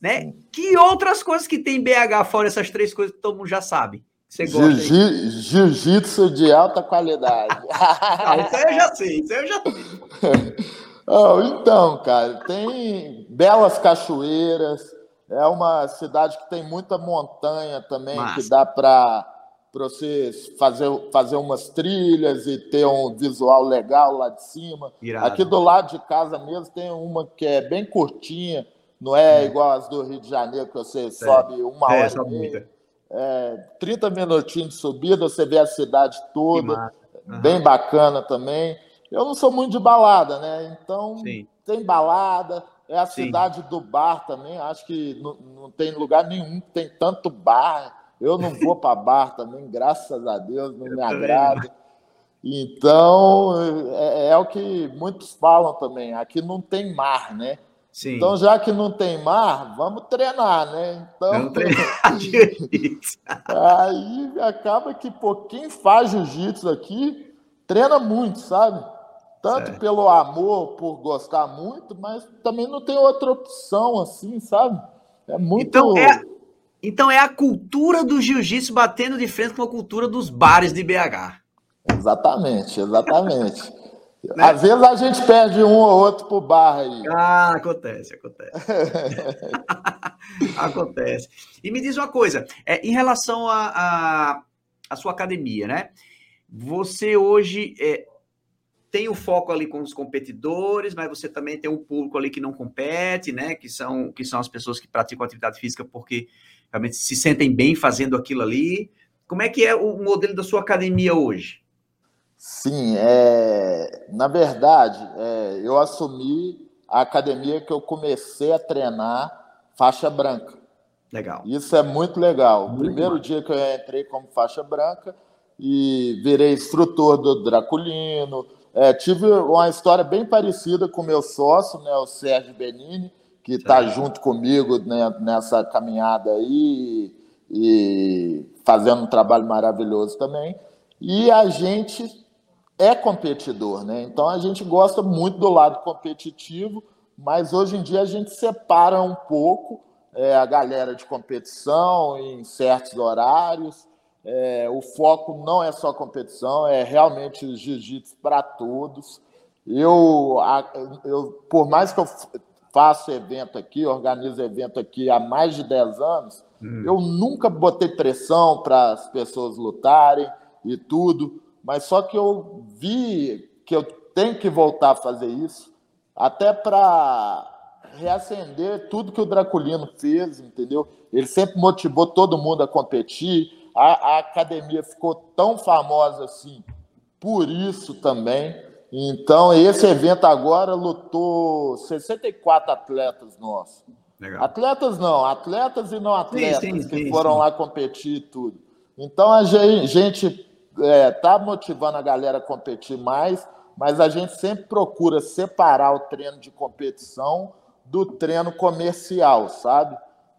né? Que outras coisas que tem em BH, fora essas três coisas que todo mundo já sabe? Você gosta Jiu-jitsu de alta qualidade. ah, isso eu já sei, isso eu já sei. oh, então, cara, tem belas cachoeiras, é uma cidade que tem muita montanha também, Massa. que dá para para você fazer, fazer umas trilhas e ter um visual legal lá de cima. Irado. Aqui do lado de casa mesmo tem uma que é bem curtinha, não é, é. igual as do Rio de Janeiro, que você é. sobe uma é, hora e meia. É, 30 minutinhos de subida, você vê a cidade toda, uhum. bem bacana também. Eu não sou muito de balada, né? Então Sim. tem balada, é a Sim. cidade do bar também. Acho que não, não tem lugar nenhum que tem tanto bar eu não vou para bar também, graças a Deus, não me agrada. Então, é, é, o que muitos falam também. Aqui não tem mar, né? Sim. Então, já que não tem mar, vamos treinar, né? Então, vamos treinar aí acaba que pô, quem faz jiu-jitsu aqui treina muito, sabe? Tanto certo. pelo amor, por gostar muito, mas também não tem outra opção assim, sabe? É muito. Então, é, então é a cultura do jiu-jitsu batendo de frente com a cultura dos bares de BH. Exatamente, exatamente. né? Às vezes a gente perde um ou outro pro bar aí. Ah, acontece, acontece. acontece. E me diz uma coisa, é, em relação à a, a, a, sua academia, né? Você hoje é, tem o foco ali com os competidores, mas você também tem um público ali que não compete, né? Que são, que são as pessoas que praticam atividade física porque realmente se sentem bem fazendo aquilo ali. Como é que é o modelo da sua academia hoje? Sim, é, na verdade, é, eu assumi a academia que eu comecei a treinar faixa branca. Legal. Isso é muito legal. Muito Primeiro dia que eu entrei como faixa branca e virei instrutor do Draculino. É, tive uma história bem parecida com meu sócio, né, o Sérgio Benini que está junto comigo né, nessa caminhada aí e fazendo um trabalho maravilhoso também. E a gente é competidor, né? Então a gente gosta muito do lado competitivo, mas hoje em dia a gente separa um pouco é, a galera de competição em certos horários. É, o foco não é só competição, é realmente jiu-jitsu para todos. Eu, eu, por mais que eu faço evento aqui, organizo evento aqui há mais de 10 anos, hum. eu nunca botei pressão para as pessoas lutarem e tudo, mas só que eu vi que eu tem que voltar a fazer isso, até para reacender tudo que o Draculino fez, entendeu? Ele sempre motivou todo mundo a competir. A, a academia ficou tão famosa assim por isso também. Então, esse evento agora lutou 64 atletas nossos. Legal. Atletas não, atletas e não atletas sim, sim, que sim, foram lá competir e tudo. Então, a gente está é, tá motivando a galera a competir mais, mas a gente sempre procura separar o treino de competição do treino comercial, sabe?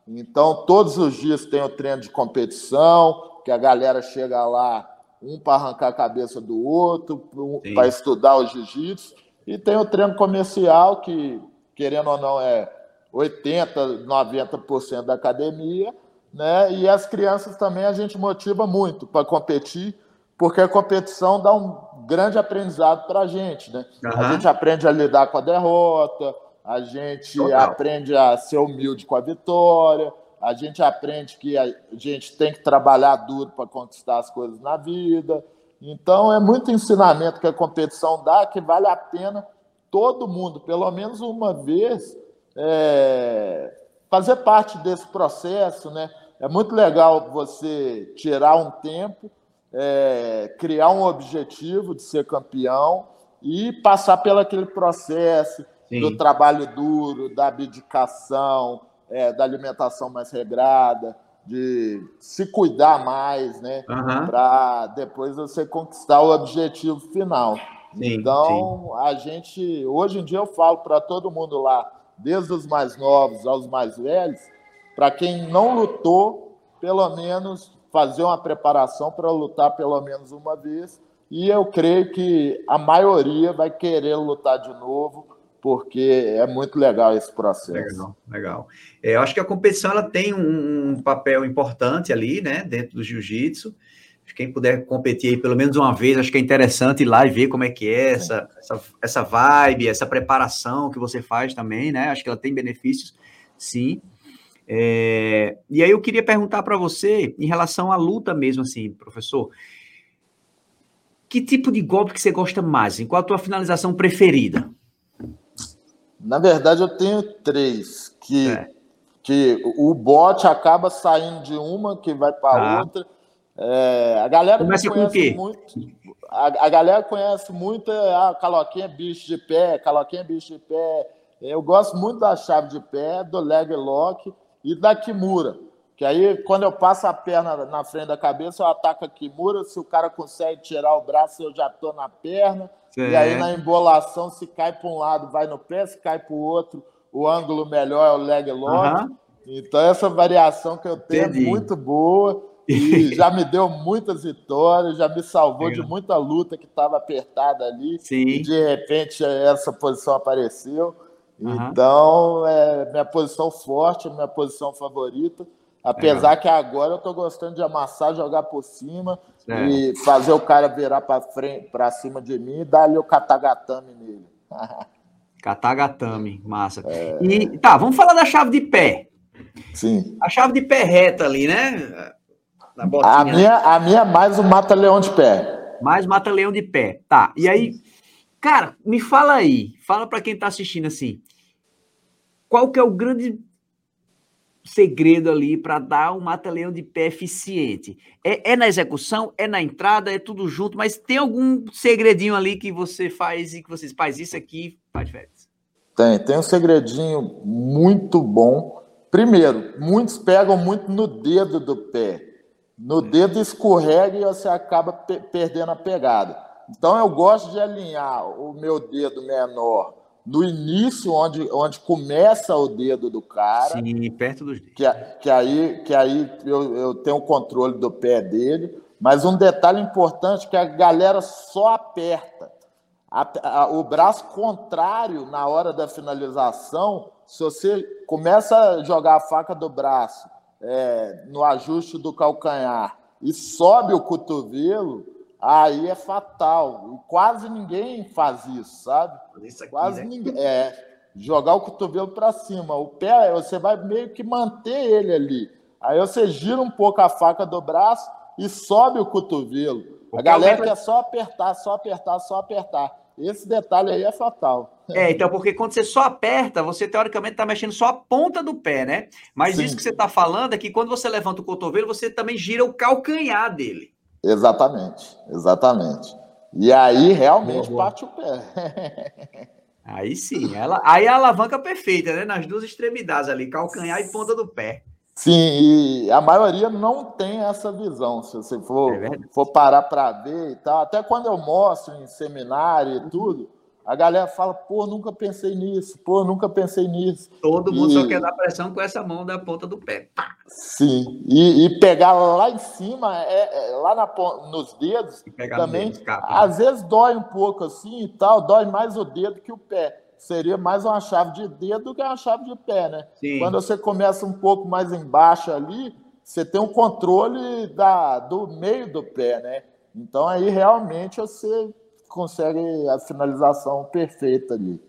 Então, todos os dias tem o treino de competição, que a galera chega lá, um para arrancar a cabeça do outro, um para estudar o jiu-jitsu, e tem o treino comercial, que, querendo ou não, é 80%, 90% da academia, né? E as crianças também a gente motiva muito para competir, porque a competição dá um grande aprendizado para a gente, né? Uhum. A gente aprende a lidar com a derrota, a gente Total. aprende a ser humilde com a vitória, a gente aprende que a gente tem que trabalhar duro para conquistar as coisas na vida. Então, é muito ensinamento que a competição dá que vale a pena todo mundo, pelo menos uma vez, é, fazer parte desse processo, né? É muito legal você tirar um tempo, é, criar um objetivo de ser campeão e passar pelo aquele processo Sim. do trabalho duro, da abdicação, é, da alimentação mais regrada, de se cuidar mais, né? Uhum. Para depois você conquistar o objetivo final. Sim, então, sim. a gente, hoje em dia, eu falo para todo mundo lá, desde os mais novos aos mais velhos, para quem não lutou, pelo menos fazer uma preparação para lutar pelo menos uma vez. E eu creio que a maioria vai querer lutar de novo, porque é muito legal esse processo. Legal, legal. É, eu acho que a competição ela tem um, papel importante ali, né, dentro do jiu-jitsu. Quem puder competir aí pelo menos uma vez, acho que é interessante ir lá e ver como é que é essa, essa, essa vibe, essa preparação que você faz também, né? Acho que ela tem benefícios, sim. É, e aí eu queria perguntar para você, em relação à luta mesmo, assim, professor, que tipo de golpe que você gosta mais? Qual a tua finalização preferida? Na verdade, eu tenho três. Que, é. que o bote acaba saindo de uma, que vai para ah. outra. É, a galera Começa conhece com o quê? muito. A, a, galera conhece muito a ah, caloquinha bicho de pé, caloquinha bicho de pé. Eu gosto muito da chave de pé, do leg lock e da kimura. Que aí, quando eu passo a perna na frente da cabeça, eu ataco a kimura. Se o cara consegue tirar o braço, eu já estou na perna. E aí, na embolação, se cai para um lado, vai no pé, se cai para o outro, o ângulo melhor é o leg lock. Uhum. Então, essa variação que eu tenho é Entendi. é muito boa e já me deu muitas vitórias, já me salvou Legal. de muita luta que estava apertada ali. Sim. E de repente essa posição apareceu. Uhum. Então, é minha posição forte, minha posição favorita. Apesar que agora eu estou gostando de amassar, jogar por cima é. e fazer o cara virar para frente, para cima de mim e dar ali o katagatame nele. katagatame, massa. É... E tá, vamos falar da chave de pé. Sim. A chave de pé reta ali, né? Na botinha, a minha, a minha é mais o mata-leão de pé. Mais mata-leão de pé. Tá. E aí, cara, me fala aí, fala para quem está assistindo assim, qual que é o grande segredo ali para dar um mata-leão de pé eficiente? É, é, na execução, é na entrada, é tudo junto, mas tem algum segredinho ali que você faz e que você faz isso aqui, faz diferença? Tem, tem um segredinho muito bom. Primeiro, muitos pegam muito no dedo do pé. No hum. dedo escorrega e você acaba pe perdendo a pegada. Então eu gosto de alinhar o meu dedo menor no início, onde, onde começa o dedo do cara. Sim, perto dos dedos. Que, que aí, que aí eu, eu tenho o controle do pé dele. Mas um detalhe importante que a galera só aperta. A, a, o braço contrário na hora da finalização, se você começa a jogar a faca do braço é, no ajuste do calcanhar e sobe o cotovelo, aí é fatal. Quase ninguém faz isso, sabe? Isso aqui, Quase né? ninguém. É, jogar o cotovelo para cima. O pé, você vai meio que manter ele ali. Aí você gira um pouco a faca do braço e sobe o cotovelo. a galera quer só apertar, só apertar, só apertar. Esse detalhe aí é fatal. É, então, porque quando você só aperta, você teoricamente está mexendo só a ponta do pé, né? Mas Sim. isso que você está falando é que quando você levanta o cotovelo, você também gira o calcanhar dele. Exatamente, exatamente. E aí realmente boa, boa. bate o pé. Aí sim, ela, aí a alavanca perfeita, né? Nas duas extremidades ali, calcanhar e ponta do pé. Sim, e a maioria não tem essa visão. Se você for, é for parar para ver e tal, até quando eu mostro em seminário e tudo, a galera fala, pô, nunca pensei nisso, pô, nunca pensei nisso. Todo mundo e... só quer dar pressão com essa mão da ponta do pé. Sim, e, e pegar lá em cima, é, é lá na, nos dedos, também, dedos, às vezes dói um pouco assim e tal, dói mais o dedo que o pé. Seria mais uma chave de dedo do que uma chave de pé, né? Sim. Quando você começa um pouco mais embaixo ali, você tem um controle da, do meio do pé, né? Então aí realmente você consegue a finalização perfeita ali.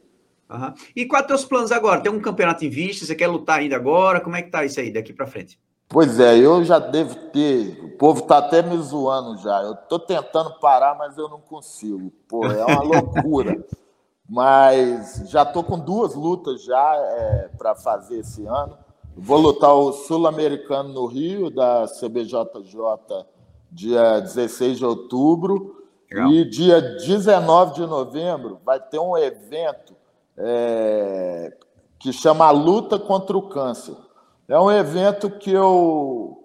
Uhum. E quais teus planos agora? Tem um campeonato em vista? Você quer lutar ainda agora? Como é que tá isso aí daqui para frente? Pois é, eu já devo ter. O povo tá até me zoando já. Eu tô tentando parar, mas eu não consigo. Pô, é uma loucura. mas já tô com duas lutas já é, para fazer esse ano. Vou lutar o Sul-Americano no Rio, da CBJJ, dia 16 de outubro. Legal. E dia 19 de novembro vai ter um evento é, que chama Luta contra o Câncer. É um evento que eu,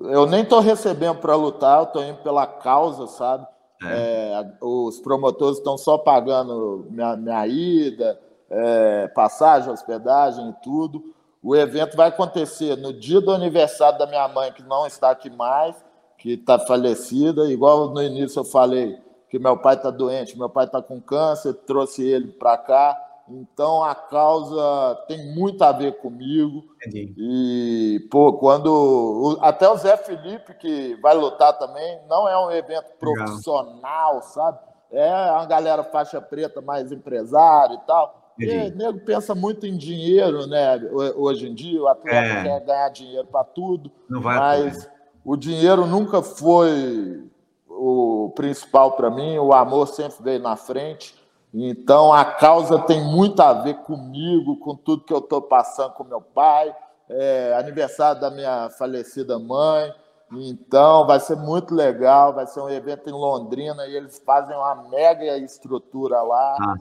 eu nem estou recebendo para lutar, eu estou indo pela causa, sabe? É. É, os promotores estão só pagando minha, minha ida, é, passagem, hospedagem e tudo. O evento vai acontecer no dia do aniversário da minha mãe, que não está aqui mais, que está falecida, igual no início eu falei que meu pai está doente, meu pai está com câncer, trouxe ele para cá. Então a causa tem muito a ver comigo. Entendi. E, pô, quando. Até o Zé Felipe, que vai lutar também, não é um evento profissional, Legal. sabe? É uma galera faixa preta mais empresário e tal. Entendi. E o nego pensa muito em dinheiro, né? Hoje em dia, o atleta é. quer ganhar dinheiro para tudo. Não vai mas o dinheiro nunca foi o principal para mim, o amor sempre veio na frente. Então a causa tem muito a ver comigo, com tudo que eu estou passando com meu pai, é, aniversário da minha falecida mãe. Então vai ser muito legal, vai ser um evento em Londrina e eles fazem uma mega estrutura lá. Ah.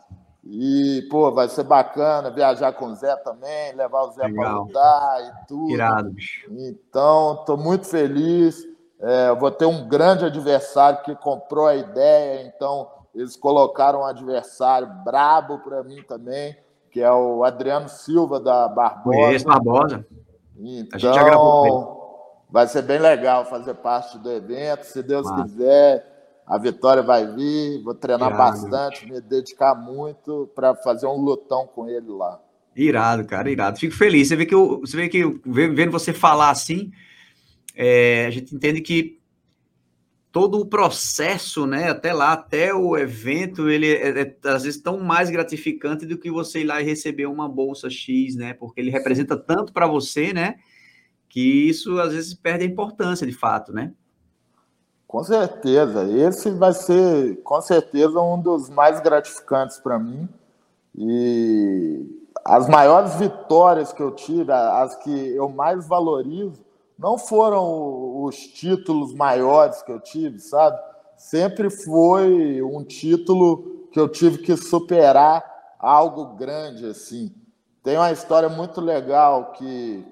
E, pô, vai ser bacana viajar com o Zé também, levar o Zé para lutar e tudo. Irado, bicho. Então, estou muito feliz. É, vou ter um grande adversário que comprou a ideia, então eles colocaram um adversário brabo para mim também, que é o Adriano Silva da Barbosa. Conheço Barbosa. Então, a gente já gravou vai ser bem legal fazer parte do evento. Se Deus quiser, a vitória vai vir. Vou treinar Irado. bastante, me dedicar muito para fazer um lutão com ele lá. Irado, cara, irado. Fico feliz. Você vê que eu, você vê que vendo você falar assim, é, a gente entende que todo o processo, né, até lá, até o evento, ele é, é, às vezes tão mais gratificante do que você ir lá e receber uma bolsa X, né, porque ele representa tanto para você, né, que isso às vezes perde a importância de fato, né? Com certeza, esse vai ser com certeza um dos mais gratificantes para mim e as maiores vitórias que eu tive, as que eu mais valorizo, não foram os títulos maiores que eu tive, sabe? Sempre foi um título que eu tive que superar algo grande assim. Tem uma história muito legal que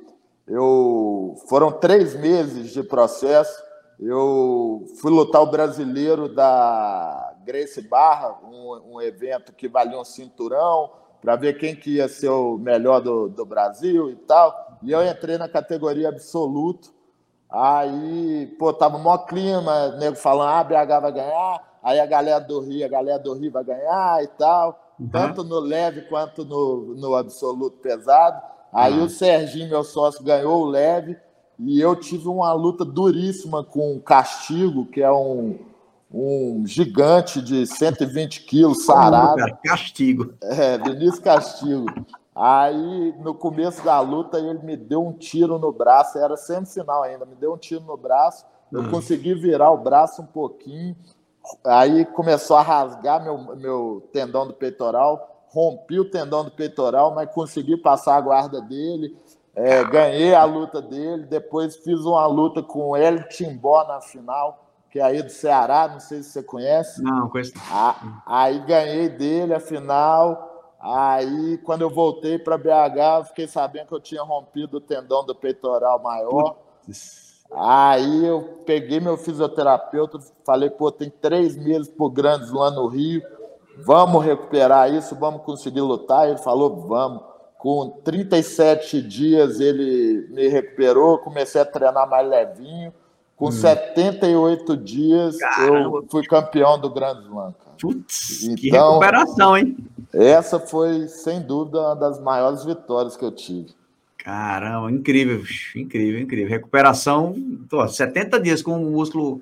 eu foram três meses de processo. Eu fui lutar o brasileiro da Grace Barra, um, um evento que valia um cinturão para ver quem que ia ser o melhor do, do Brasil e tal. E eu entrei na categoria absoluto. Aí, pô, tava o maior clima, nego falando, ah, BH vai ganhar. Aí a galera do Rio, a galera do Rio vai ganhar e tal. Uhum. Tanto no leve quanto no, no absoluto pesado. Aí uhum. o Serginho, meu sócio, ganhou o leve. E eu tive uma luta duríssima com o Castigo, que é um, um gigante de 120 quilos, sarado. Castigo. É, Vinícius Castigo. Aí, no começo da luta, ele me deu um tiro no braço, era semifinal ainda, me deu um tiro no braço, eu hum. consegui virar o braço um pouquinho, aí começou a rasgar meu, meu tendão do peitoral, rompi o tendão do peitoral, mas consegui passar a guarda dele, é, ganhei a luta dele, depois fiz uma luta com ele Timbó na final, que é aí do Ceará, não sei se você conhece. Não, conheço. Aí ganhei dele a final, aí quando eu voltei para BH, fiquei sabendo que eu tinha rompido o tendão do peitoral maior. Putz. Aí eu peguei meu fisioterapeuta, falei, pô, tem três meses por Grandes lá no Rio, vamos recuperar isso, vamos conseguir lutar. Ele falou, vamos. Com 37 dias ele me recuperou, comecei a treinar mais levinho. Com hum. 78 dias Caramba. eu fui campeão do Grand Slam. Putz, então, que recuperação, hein? Essa foi, sem dúvida, uma das maiores vitórias que eu tive. Caramba, incrível, incrível, incrível. Recuperação, tô, 70 dias com o músculo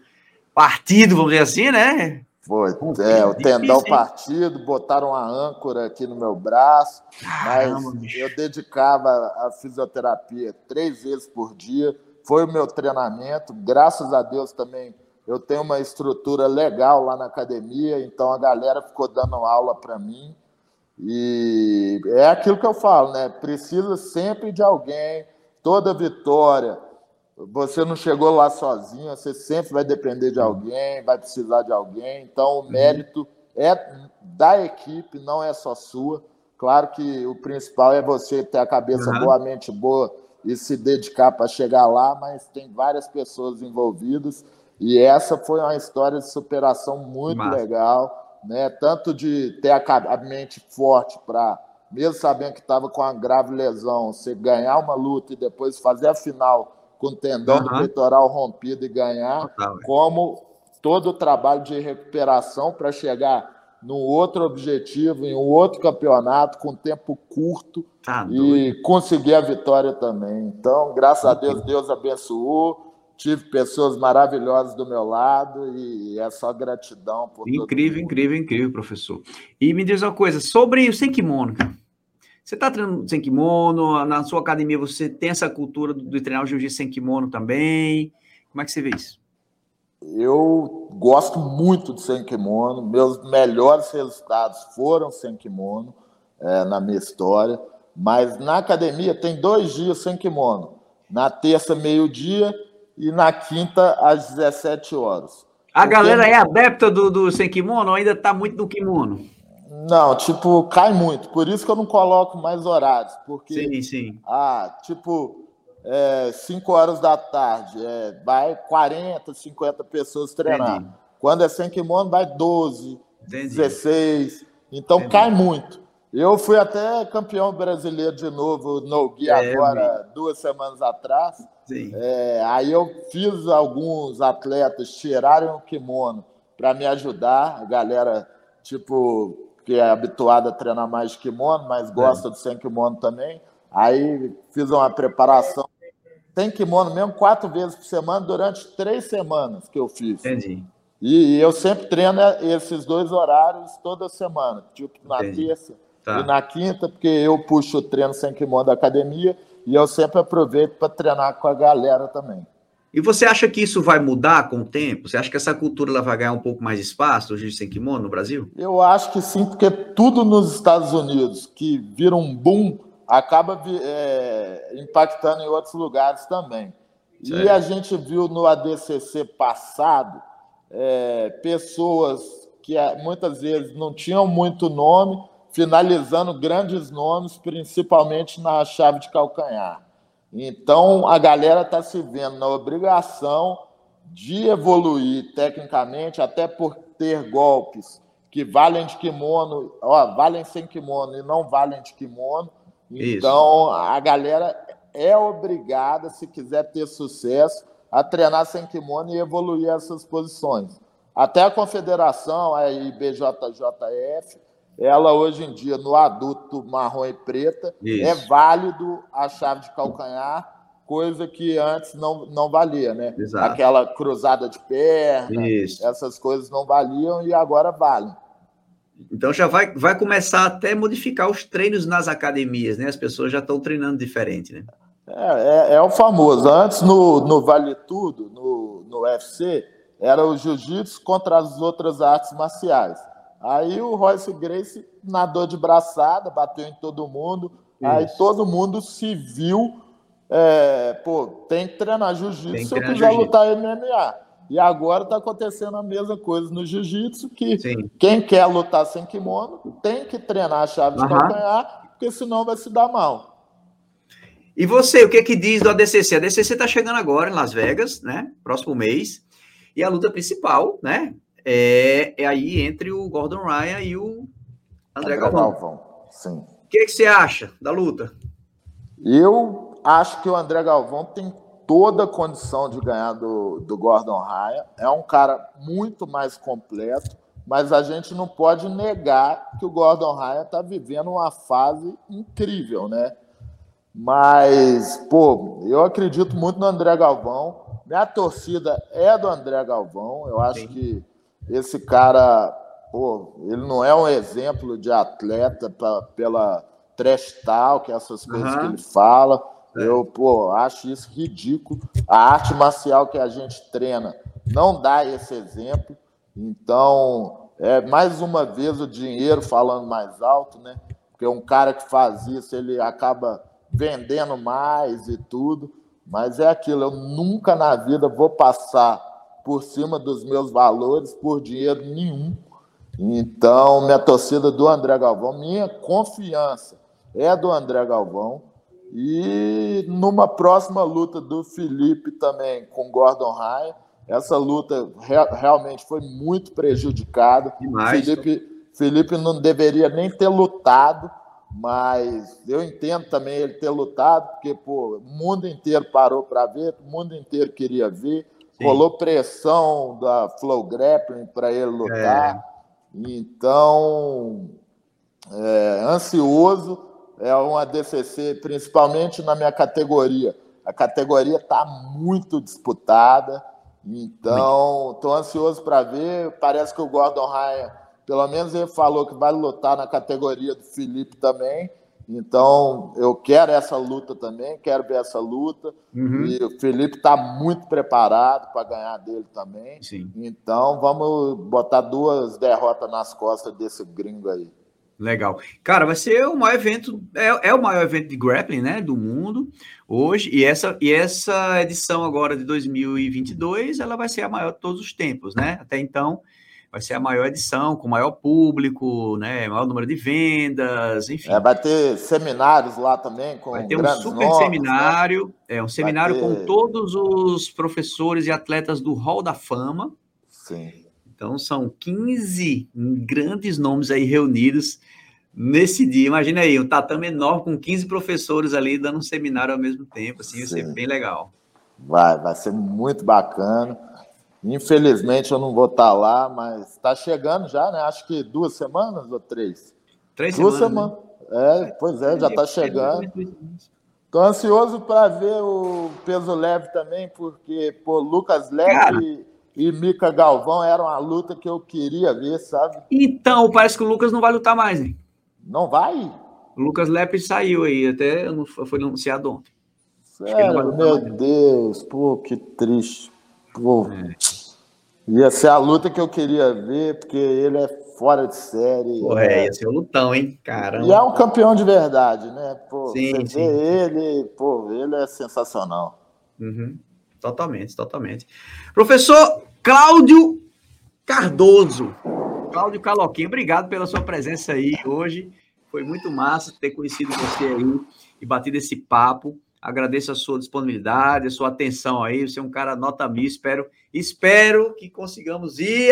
partido, vamos dizer assim, né? Foi, é, o tendão partido, botaram a âncora aqui no meu braço, Caramba, mas bicho. eu dedicava a fisioterapia três vezes por dia, foi o meu treinamento, graças a Deus também eu tenho uma estrutura legal lá na academia, então a galera ficou dando aula para mim, e é aquilo que eu falo, né? Precisa sempre de alguém, toda vitória. Você não chegou lá sozinho, você sempre vai depender de alguém, vai precisar de alguém. Então, o uhum. mérito é da equipe, não é só sua. Claro que o principal é você ter a cabeça uhum. boa, a mente boa e se dedicar para chegar lá, mas tem várias pessoas envolvidas. E essa foi uma história de superação muito Massa. legal né? Tanto de ter a mente forte para, mesmo sabendo que estava com uma grave lesão, você ganhar uma luta e depois fazer a final com o tendão uhum. do peitoral rompido e ganhar, Total, como todo o trabalho de recuperação para chegar num outro objetivo, em um outro campeonato, com tempo curto tá e conseguir a vitória também. Então, graças a Deus, Deus abençoou tive pessoas maravilhosas do meu lado e é só gratidão por Incrível, incrível, incrível, professor. E me diz uma coisa, sobre o sem kimono, Você está treinando sem kimono, na sua academia você tem essa cultura de treinar o jiu-jitsu sem kimono também? Como é que você vê isso? Eu gosto muito de sem kimono, meus melhores resultados foram sem kimono é, na minha história, mas na academia tem dois dias sem kimono. Na terça, meio-dia, e na quinta, às 17 horas. A Porque... galera é adepta do, do sem kimono ou ainda está muito no kimono? Não, tipo, cai muito. Por isso que eu não coloco mais horários. Porque, sim, sim. Ah, tipo, é, 5 horas da tarde, é, vai 40, 50 pessoas treinar. Entendi. Quando é sem kimono, vai 12, Entendi. 16. Então Entendi. cai muito. Eu fui até campeão brasileiro de novo no Gui é, agora, duas semanas atrás. É, aí eu fiz alguns atletas tirarem o kimono para me ajudar. A galera, tipo, que é habituada a treinar mais de kimono, mas gosta é. do sem kimono também. Aí fiz uma preparação sem kimono mesmo, quatro vezes por semana, durante três semanas que eu fiz. Entendi. E, e eu sempre treino esses dois horários toda semana, tipo na Entendi. terça Tá. E na quinta, porque eu puxo o treino sem kimono da academia e eu sempre aproveito para treinar com a galera também. E você acha que isso vai mudar com o tempo? Você acha que essa cultura ela vai ganhar um pouco mais de espaço, o jiu sem kimono, no Brasil? Eu acho que sim, porque tudo nos Estados Unidos que vira um boom acaba é, impactando em outros lugares também. Certo. E a gente viu no ADCC passado é, pessoas que é, muitas vezes não tinham muito nome, finalizando grandes nomes, principalmente na chave de calcanhar. Então, a galera está se vendo na obrigação de evoluir tecnicamente, até por ter golpes que valem de kimono, ó, valem sem kimono e não valem de kimono. Então, Isso. a galera é obrigada, se quiser ter sucesso, a treinar sem kimono e evoluir essas posições. Até a confederação, a IBJJF, ela hoje em dia, no adulto marrom e preta, é Isso. é válido a chave de calcanhar, coisa que antes não, não valia, né? Exato. Aquela cruzada de perna, Isso. essas coisas não valiam e agora valem. Então já vai, vai começar até a modificar os treinos nas academias, né? As pessoas já estão treinando diferente, né? É, é, é, o famoso. Antes, no, no Vale Tudo, no, no UFC, era o jiu-jitsu contra as outras artes marciais. Aí o Royce Grace nadou de braçada, bateu em todo mundo. Isso. Aí todo mundo se viu. É, pô, tem que treinar jiu-jitsu se eu quiser lutar MMA. E agora está acontecendo a mesma coisa no jiu-jitsu, que Sim. quem quer lutar sem kimono tem que treinar a chave uhum. de calcanhar, porque senão vai se dar mal. E você, o que que diz do ADCC? A ADCC está chegando agora em Las Vegas, né? Próximo mês. E a luta principal, né? É, é aí entre o Gordon Ryan e o André, André Galvão. Galvão. Sim. O que, que você acha da luta? Eu acho que o André Galvão tem toda a condição de ganhar do, do Gordon Ryan. É um cara muito mais completo, mas a gente não pode negar que o Gordon Ryan está vivendo uma fase incrível, né? Mas, pô, eu acredito muito no André Galvão. Minha torcida é do André Galvão. Eu acho Sim. que esse cara, pô, ele não é um exemplo de atleta pra, pela trash talk, essas coisas uhum. que ele fala. É. Eu, pô, acho isso ridículo. A arte marcial que a gente treina não dá esse exemplo. Então, é mais uma vez o dinheiro falando mais alto, né? Porque um cara que faz isso, ele acaba vendendo mais e tudo, mas é aquilo, eu nunca na vida vou passar por cima dos meus valores por dinheiro nenhum. Então, minha torcida do André Galvão, minha confiança é do André Galvão. E numa próxima luta do Felipe também com Gordon Ryan, essa luta realmente foi muito prejudicada. Felipe, Felipe não deveria nem ter lutado mas eu entendo também ele ter lutado, porque pô, o mundo inteiro parou para ver, o mundo inteiro queria ver, Sim. rolou pressão da Flow Grappling para ele lutar. É. Então, é, ansioso, é uma DCC, principalmente na minha categoria. A categoria está muito disputada, então estou ansioso para ver. Parece que o Gordon Ryan pelo menos ele falou que vai lutar na categoria do Felipe também. Então, eu quero essa luta também, quero ver essa luta. Uhum. E o Felipe está muito preparado para ganhar dele também. Sim. Então, vamos botar duas derrotas nas costas desse gringo aí. Legal. Cara, vai ser o maior evento, é, é, o maior evento de grappling, né, do mundo hoje. E essa, e essa edição agora de 2022, ela vai ser a maior de todos os tempos, né? Até então, vai ser a maior edição, com maior público, né, maior número de vendas, enfim. É, vai ter seminários lá também com Vai ter um super nomes, né? seminário, né? é um seminário ter... com todos os professores e atletas do Hall da Fama. Sim. Então são 15 grandes nomes aí reunidos nesse dia. Imagina aí, um tatame enorme com 15 professores ali dando um seminário ao mesmo tempo, assim, vai ser bem legal. Vai, vai ser muito bacana. Infelizmente eu não vou estar lá, mas está chegando já, né? Acho que duas semanas ou três? Três duas semanas. Né? É, pois é, já está chegando. Estou ansioso para ver o peso leve também, porque pô, Lucas Leve e, e Mica Galvão era uma luta que eu queria ver, sabe? Então, parece que o Lucas não vai lutar mais, hein? Não vai? O Lucas Lepe saiu aí, até foi anunciado ontem. Sério, meu Deus, pô, que triste. Pô, é. Ia ser a luta que eu queria ver, porque ele é fora de série. Porra, é, ia ser um lutão, hein? Caramba. E é um campeão de verdade, né? Pô, sim, você sim. vê ele, pô, ele é sensacional. Uhum. Totalmente, totalmente. Professor Cláudio Cardoso. Cláudio Caloquinho, obrigado pela sua presença aí hoje. Foi muito massa ter conhecido você aí e batido esse papo. Agradeço a sua disponibilidade, a sua atenção aí. Você é um cara nota mil. Espero, espero que consigamos ir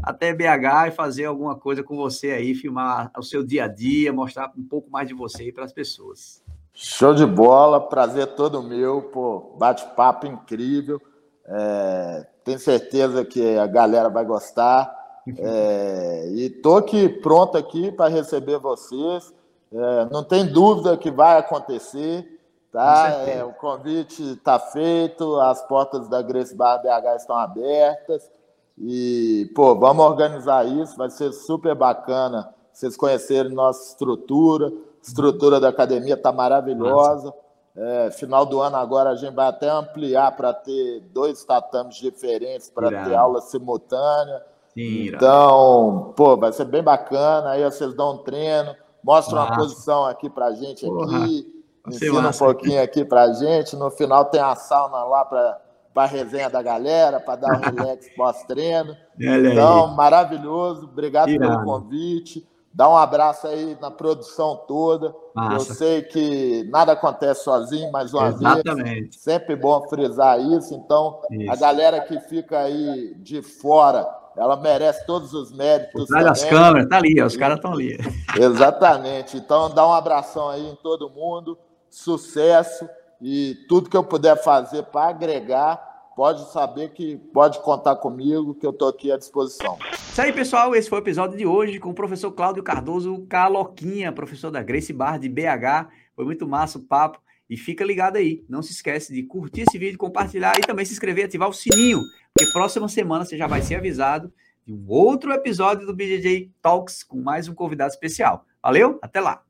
até BH e fazer alguma coisa com você aí, filmar o seu dia a dia, mostrar um pouco mais de você para as pessoas. Show de bola, prazer todo meu, pô, bate-papo incrível. É, tenho certeza que a galera vai gostar. É, e tô aqui pronto aqui para receber vocês. É, não tem dúvida que vai acontecer. Tá, é, o convite está feito, as portas da Grace Bar BH estão abertas. E, pô, vamos organizar isso, vai ser super bacana vocês conhecerem nossa estrutura. Estrutura da academia está maravilhosa. É, final do ano agora a gente vai até ampliar para ter dois tatames diferentes para ter aula simultânea. Sim, então, pô, vai ser bem bacana. Aí vocês dão um treino, mostram uma posição aqui para a gente Porra. aqui, ensina um pouquinho aqui para a gente. No final tem a sauna lá para para a resenha da galera, para dar um relax pós-treino. Então, maravilhoso. Obrigado Irado. pelo convite. Dá um abraço aí na produção toda. Massa. Eu sei que nada acontece sozinho, mas uma Exatamente. vez. Sempre bom frisar isso. Então, isso. a galera que fica aí de fora, ela merece todos os méritos. Olha as câmeras, tá ali, os caras estão ali. Exatamente. Então, dá um abração aí em todo mundo. Sucesso e tudo que eu puder fazer para agregar pode saber que pode contar comigo, que eu estou aqui à disposição. Isso aí, pessoal. Esse foi o episódio de hoje com o professor Cláudio Cardoso Caloquinha, professor da Grace Bar de BH. Foi muito massa o papo. E fica ligado aí. Não se esquece de curtir esse vídeo, compartilhar e também se inscrever e ativar o sininho, porque próxima semana você já vai ser avisado de um outro episódio do BJJ Talks com mais um convidado especial. Valeu? Até lá!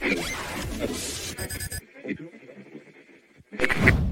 Thank you.